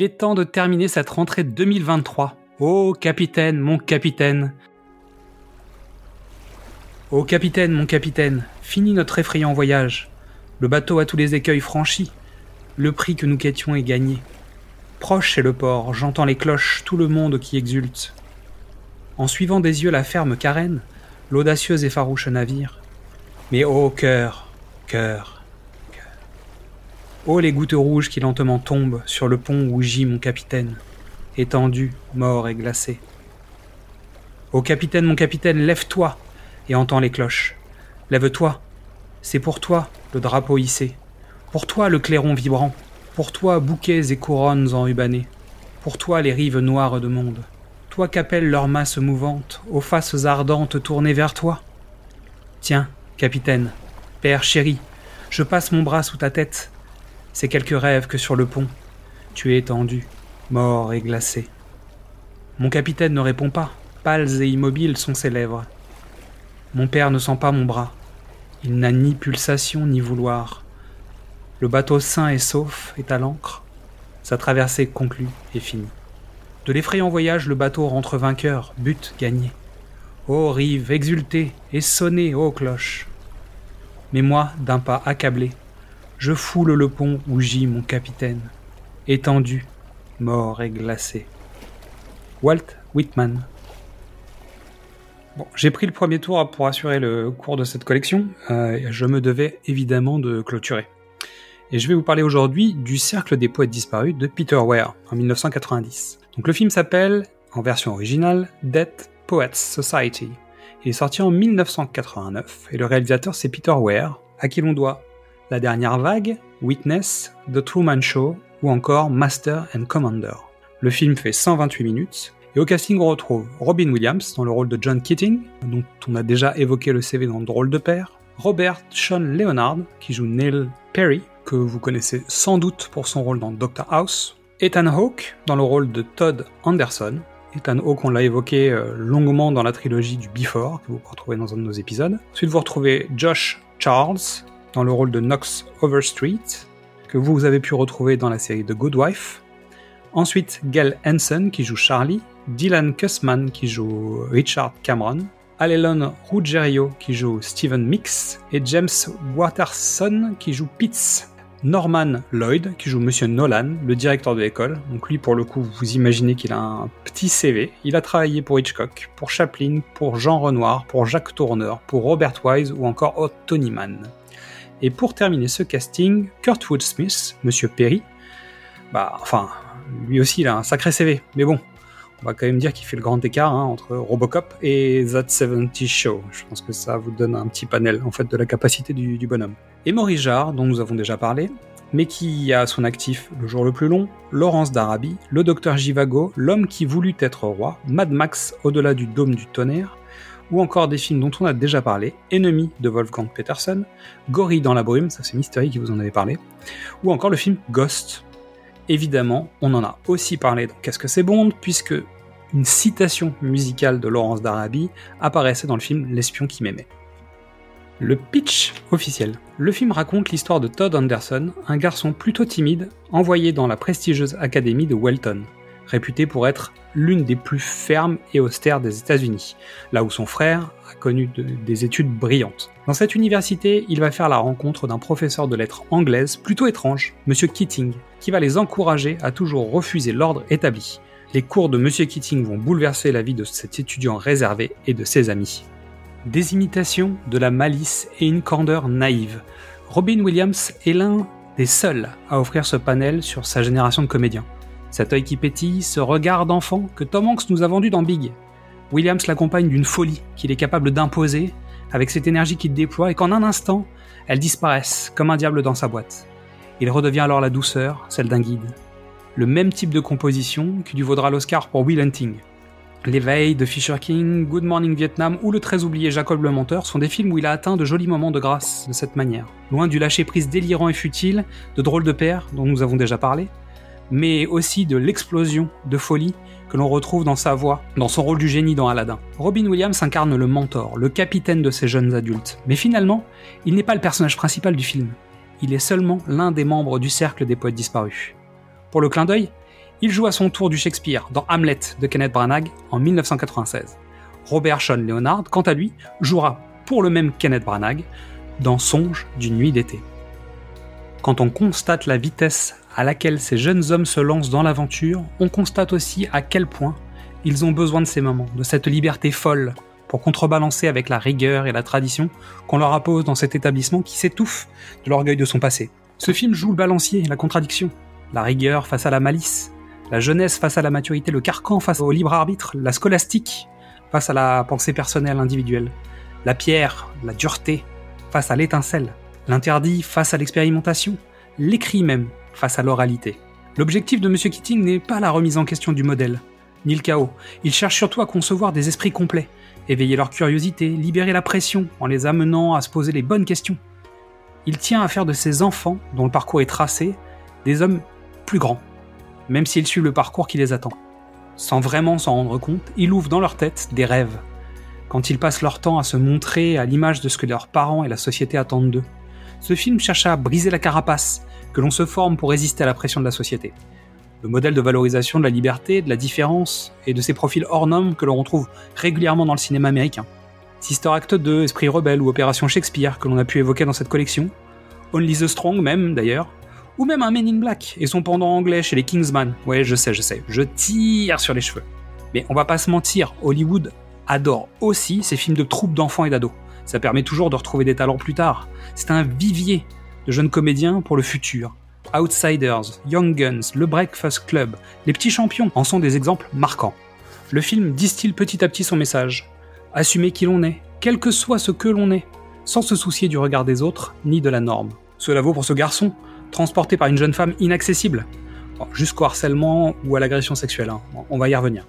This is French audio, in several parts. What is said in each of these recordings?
Il est temps de terminer cette rentrée 2023. Oh capitaine, mon capitaine. Oh capitaine, mon capitaine, fini notre effrayant voyage. Le bateau a tous les écueils franchis. Le prix que nous quêtions est gagné. Proche est le port, j'entends les cloches, tout le monde qui exulte. En suivant des yeux la ferme carène, l'audacieuse et farouche navire. Mais ô cœur, cœur, Oh les gouttes rouges qui lentement tombent sur le pont où gît mon capitaine, étendu, mort et glacé. Ô capitaine, mon capitaine, lève-toi et entends les cloches. Lève-toi, c'est pour toi le drapeau hissé, pour toi le clairon vibrant, pour toi bouquets et couronnes enrubannées, pour toi les rives noires de monde, toi qu'appellent leurs masses mouvantes, aux faces ardentes tournées vers toi. Tiens, capitaine, père chéri, je passe mon bras sous ta tête, c'est quelques rêves que sur le pont, tu es étendu, mort et glacé. Mon capitaine ne répond pas, pâles et immobiles sont ses lèvres. Mon père ne sent pas mon bras, il n'a ni pulsation ni vouloir. Le bateau sain et sauf est à l'ancre, sa traversée conclue et finie. De l'effrayant voyage, le bateau rentre vainqueur, but gagné. Ô rive, exultée et sonnez, ô cloche. Mais moi, d'un pas accablé, je foule le pont où gît mon capitaine, étendu, mort et glacé. Walt Whitman. Bon, j'ai pris le premier tour pour assurer le cours de cette collection. Euh, je me devais évidemment de clôturer. Et je vais vous parler aujourd'hui du Cercle des poètes disparus de Peter Ware en 1990. Donc le film s'appelle, en version originale, Dead Poets Society. Il est sorti en 1989 et le réalisateur c'est Peter Ware, à qui l'on doit la dernière vague, Witness, The Truman Show ou encore Master and Commander. Le film fait 128 minutes et au casting on retrouve Robin Williams dans le rôle de John Keating, dont on a déjà évoqué le CV dans Drôle de père, Robert Sean Leonard qui joue Neil Perry, que vous connaissez sans doute pour son rôle dans Doctor House, Ethan Hawke dans le rôle de Todd Anderson, Ethan Hawke, on l'a évoqué euh, longuement dans la trilogie du Before, que vous pouvez retrouver dans un de nos épisodes. Ensuite, vous retrouvez Josh Charles, dans le rôle de Knox Overstreet, que vous avez pu retrouver dans la série The Good Wife. Ensuite, Gail Hansen qui joue Charlie, Dylan Kussman qui joue Richard Cameron, Alelon Ruggiero qui joue Stephen Mix et James Watterson qui joue Pitts. Norman Lloyd qui joue Monsieur Nolan, le directeur de l'école. Donc lui, pour le coup, vous imaginez qu'il a un petit CV. Il a travaillé pour Hitchcock, pour Chaplin, pour Jean Renoir, pour Jacques Tourneur, pour Robert Wise ou encore Tony Mann. Et pour terminer ce casting, Kurtwood Smith, Monsieur Perry, bah, enfin, lui aussi il a un sacré CV, mais bon, on va quand même dire qu'il fait le grand écart hein, entre Robocop et That 70 Show. Je pense que ça vous donne un petit panel en fait de la capacité du, bonhomme. Et Maurice Jarre, dont nous avons déjà parlé, mais qui a à son actif Le jour le plus long, Laurence d'Arabie, Le docteur Jivago, L'homme qui voulut être roi, Mad Max au-delà du dôme du tonnerre, ou encore des films dont on a déjà parlé, Ennemi de Wolfgang Peterson, Gorille dans la brume, ça c'est Mystery qui vous en avait parlé, ou encore le film Ghost. Évidemment, on en a aussi parlé dans Qu'est-ce que c'est Bond, puisque une citation musicale de Laurence d'Arabie apparaissait dans le film L'espion qui m'aimait. Le pitch officiel. Le film raconte l'histoire de Todd Anderson, un garçon plutôt timide, envoyé dans la prestigieuse académie de Welton, réputée pour être l'une des plus fermes et austères des États-Unis, là où son frère a connu des études brillantes. Dans cette université, il va faire la rencontre d'un professeur de lettres anglaise plutôt étrange, M. Keating, qui va les encourager à toujours refuser l'ordre établi. Les cours de M. Keating vont bouleverser la vie de cet étudiant réservé et de ses amis. Des imitations, de la malice et une candeur naïve. Robin Williams est l'un des seuls à offrir ce panel sur sa génération de comédiens. Cet œil qui pétille, ce regard d'enfant que Tom Hanks nous a vendu dans Big. Williams l'accompagne d'une folie qu'il est capable d'imposer, avec cette énergie qu'il déploie et qu'en un instant, elles disparaissent comme un diable dans sa boîte. Il redevient alors la douceur, celle d'un guide. Le même type de composition qui lui vaudra l'Oscar pour Will Hunting. L'éveil de Fisher King, Good Morning Vietnam ou le très oublié Jacob le Menteur sont des films où il a atteint de jolis moments de grâce de cette manière. Loin du lâcher-prise délirant et futile de Drôle de Père dont nous avons déjà parlé, mais aussi de l'explosion de folie que l'on retrouve dans sa voix, dans son rôle du génie dans Aladdin. Robin Williams incarne le mentor, le capitaine de ces jeunes adultes. Mais finalement, il n'est pas le personnage principal du film. Il est seulement l'un des membres du cercle des poètes disparus. Pour le clin d'œil, il joue à son tour du Shakespeare dans Hamlet de Kenneth Branagh en 1996. Robert Sean Leonard, quant à lui, jouera pour le même Kenneth Branagh dans Songe d'une nuit d'été. Quand on constate la vitesse à laquelle ces jeunes hommes se lancent dans l'aventure, on constate aussi à quel point ils ont besoin de ces moments, de cette liberté folle, pour contrebalancer avec la rigueur et la tradition qu'on leur appose dans cet établissement qui s'étouffe de l'orgueil de son passé. Ce film joue le balancier, la contradiction, la rigueur face à la malice, la jeunesse face à la maturité, le carcan face au libre arbitre, la scolastique face à la pensée personnelle individuelle, la pierre, la dureté face à l'étincelle, l'interdit face à l'expérimentation, l'écrit même face à l'oralité. L'objectif de M. Keating n'est pas la remise en question du modèle, ni le chaos. Il cherche surtout à concevoir des esprits complets, éveiller leur curiosité, libérer la pression en les amenant à se poser les bonnes questions. Il tient à faire de ces enfants, dont le parcours est tracé, des hommes plus grands, même s'ils suivent le parcours qui les attend. Sans vraiment s'en rendre compte, il ouvre dans leur tête des rêves, quand ils passent leur temps à se montrer à l'image de ce que leurs parents et la société attendent d'eux. Ce film cherche à briser la carapace que l'on se forme pour résister à la pression de la société. Le modèle de valorisation de la liberté, de la différence et de ces profils hors normes que l'on retrouve régulièrement dans le cinéma américain. Sister Act 2, Esprit rebelle ou Opération Shakespeare que l'on a pu évoquer dans cette collection, Only the Strong même d'ailleurs, ou même un Men in Black et son pendant anglais chez les Kingsman. Ouais, je sais, je sais, je tire sur les cheveux. Mais on va pas se mentir, Hollywood adore aussi ces films de troupes d'enfants et d'ados. Ça permet toujours de retrouver des talents plus tard. C'est un vivier de jeunes comédiens pour le futur. Outsiders, Young Guns, Le Breakfast Club, Les Petits Champions en sont des exemples marquants. Le film distille petit à petit son message. Assumer qui l'on est, quel que soit ce que l'on est, sans se soucier du regard des autres ni de la norme. Cela vaut pour ce garçon, transporté par une jeune femme inaccessible, jusqu'au harcèlement ou à l'agression sexuelle, hein. on va y revenir.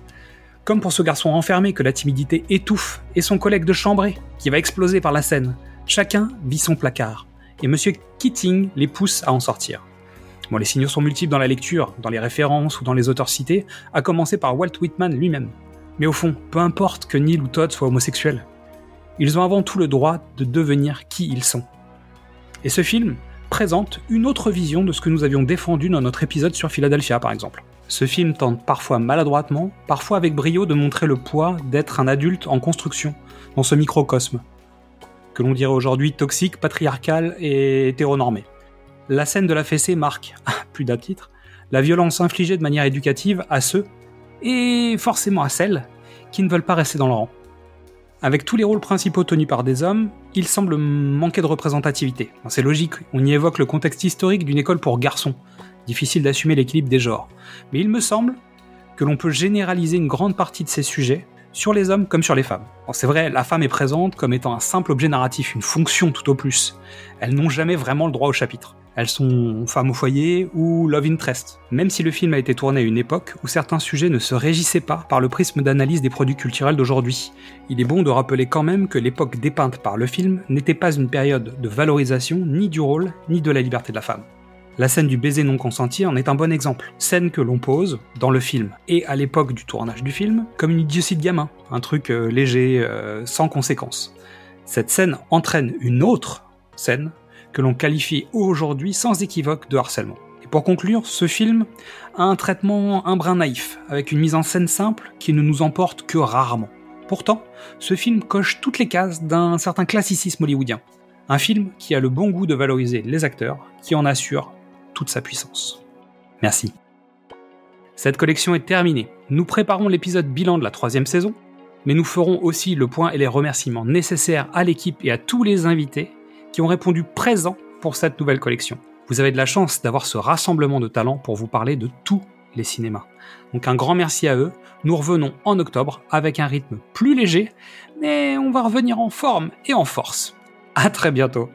Comme pour ce garçon enfermé que la timidité étouffe, et son collègue de chambrée, qui va exploser par la scène. Chacun vit son placard et M. Keating les pousse à en sortir. Bon, les signaux sont multiples dans la lecture, dans les références ou dans les auteurs cités, à commencer par Walt Whitman lui-même. Mais au fond, peu importe que Neil ou Todd soient homosexuels, ils ont avant tout le droit de devenir qui ils sont. Et ce film présente une autre vision de ce que nous avions défendu dans notre épisode sur Philadelphia par exemple. Ce film tente parfois maladroitement, parfois avec brio de montrer le poids d'être un adulte en construction dans ce microcosme, que l'on dirait aujourd'hui toxique, patriarcal et hétéronormé. La scène de la fessée marque, à plus d'un titre, la violence infligée de manière éducative à ceux, et forcément à celles, qui ne veulent pas rester dans le rang. Avec tous les rôles principaux tenus par des hommes, il semble manquer de représentativité. C'est logique, on y évoque le contexte historique d'une école pour garçons. Difficile d'assumer l'équilibre des genres. Mais il me semble que l'on peut généraliser une grande partie de ces sujets sur les hommes comme sur les femmes. c'est vrai, la femme est présente comme étant un simple objet narratif, une fonction tout au plus. Elles n'ont jamais vraiment le droit au chapitre. Elles sont femmes au foyer ou love interest, même si le film a été tourné à une époque où certains sujets ne se régissaient pas par le prisme d'analyse des produits culturels d'aujourd'hui. Il est bon de rappeler quand même que l'époque dépeinte par le film n'était pas une période de valorisation ni du rôle ni de la liberté de la femme. La scène du baiser non consenti en est un bon exemple. Scène que l'on pose, dans le film et à l'époque du tournage du film, comme une idiotie gamin, un truc euh, léger, euh, sans conséquence. Cette scène entraîne une autre scène que l'on qualifie aujourd'hui sans équivoque de harcèlement. Et pour conclure, ce film a un traitement un brin naïf, avec une mise en scène simple qui ne nous emporte que rarement. Pourtant, ce film coche toutes les cases d'un certain classicisme hollywoodien. Un film qui a le bon goût de valoriser les acteurs, qui en assure toute sa puissance. Merci. Cette collection est terminée. Nous préparons l'épisode bilan de la troisième saison, mais nous ferons aussi le point et les remerciements nécessaires à l'équipe et à tous les invités qui ont répondu présents pour cette nouvelle collection. Vous avez de la chance d'avoir ce rassemblement de talents pour vous parler de tous les cinémas. Donc un grand merci à eux. Nous revenons en octobre avec un rythme plus léger, mais on va revenir en forme et en force. À très bientôt.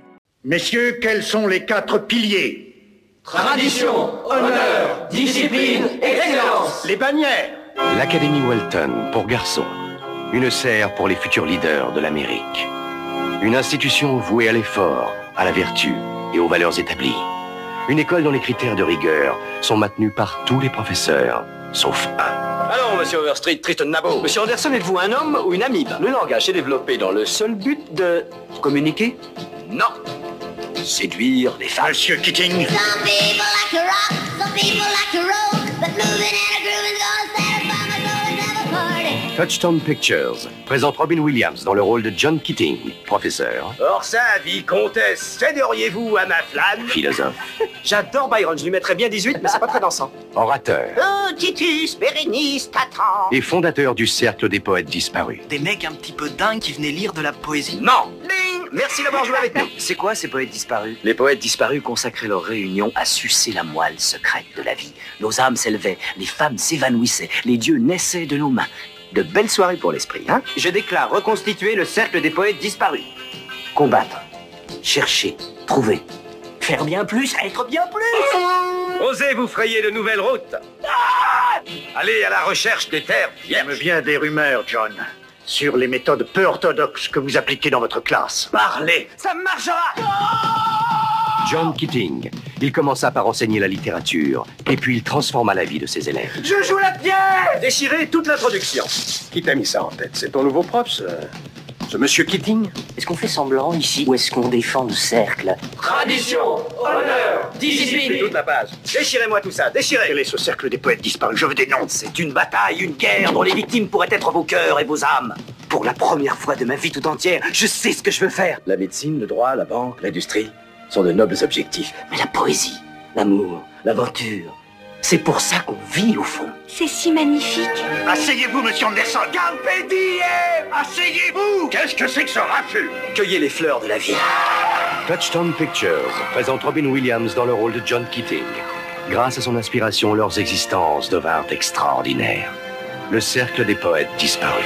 Messieurs, quels sont les quatre piliers? Tradition, honneur, discipline, excellence. Les bannières L'Académie Walton pour garçons. Une serre pour les futurs leaders de l'Amérique. Une institution vouée à l'effort, à la vertu et aux valeurs établies. Une école dont les critères de rigueur sont maintenus par tous les professeurs, sauf un. Alors, monsieur Overstreet, Tristan Nabo. Monsieur Anderson, êtes-vous un homme ou une amibe? Le langage est développé dans le seul but de communiquer? Non. Séduire les femmes. Monsieur Keating Some people like to rock, some people like to roll, but moving and a groove is gonna Touchstone Pictures présente Robin Williams dans le rôle de John Keating, professeur, Or ça, vicomtesse, céderiez-vous à ma flamme philosophe, J'adore Byron, je lui mettrais bien 18, mais c'est pas très dansant. orateur Oh, Titus, Bérénice, Tatran. et fondateur du Cercle des poètes disparus. Des mecs un petit peu dingues qui venaient lire de la poésie. Non Ding Merci d'avoir joué avec nous. C'est quoi ces poètes disparus? Les poètes disparus consacraient leur réunion à sucer la moelle secrète de la vie. Nos âmes s'élevaient, les femmes s'évanouissaient, les dieux naissaient de nos mains. De belles soirées pour l'esprit, hein Je déclare reconstituer le cercle des poètes disparus. Combattre, chercher, trouver. Faire bien plus, être bien plus Osez vous frayer de nouvelles routes Ah Allez à la recherche des terres J'aime bien des rumeurs, John, sur les méthodes peu orthodoxes que vous appliquez dans votre classe. Parlez Ça marchera John Keating. Il commença par enseigner la littérature, et puis il transforma la vie de ses élèves. Je joue la pierre Déchirez toute l'introduction. Qui t'a mis ça en tête? C'est ton nouveau prof, ce, ce monsieur Keating? Est-ce qu'on fait semblant ici ou est-ce qu'on défend le cercle Tradition, honneur, discipline. Toute la page. Déchirez-moi tout ça, déchirez Quel est ce cercle des poètes disparus? Je veux des noms. C'est une bataille, une guerre dont les victimes pourraient être vos cœurs et vos âmes. Pour la première fois de ma vie tout entière, je sais ce que je veux faire. La médecine, le droit, la banque, l'industrie sont de nobles objectifs. Mais la poésie, l'amour, l'aventure, c'est pour ça qu'on vit au fond. C'est si magnifique. Asseyez-vous, monsieur Anderson Carpe diem Asseyez-vous Qu'est-ce que c'est que ce raffut? Cueillez les fleurs de la vie. Touchstone Pictures présente Robin Williams dans le rôle de John Keating. Grâce à son inspiration, leurs existences devinrent extraordinaires. Le cercle des poètes disparus.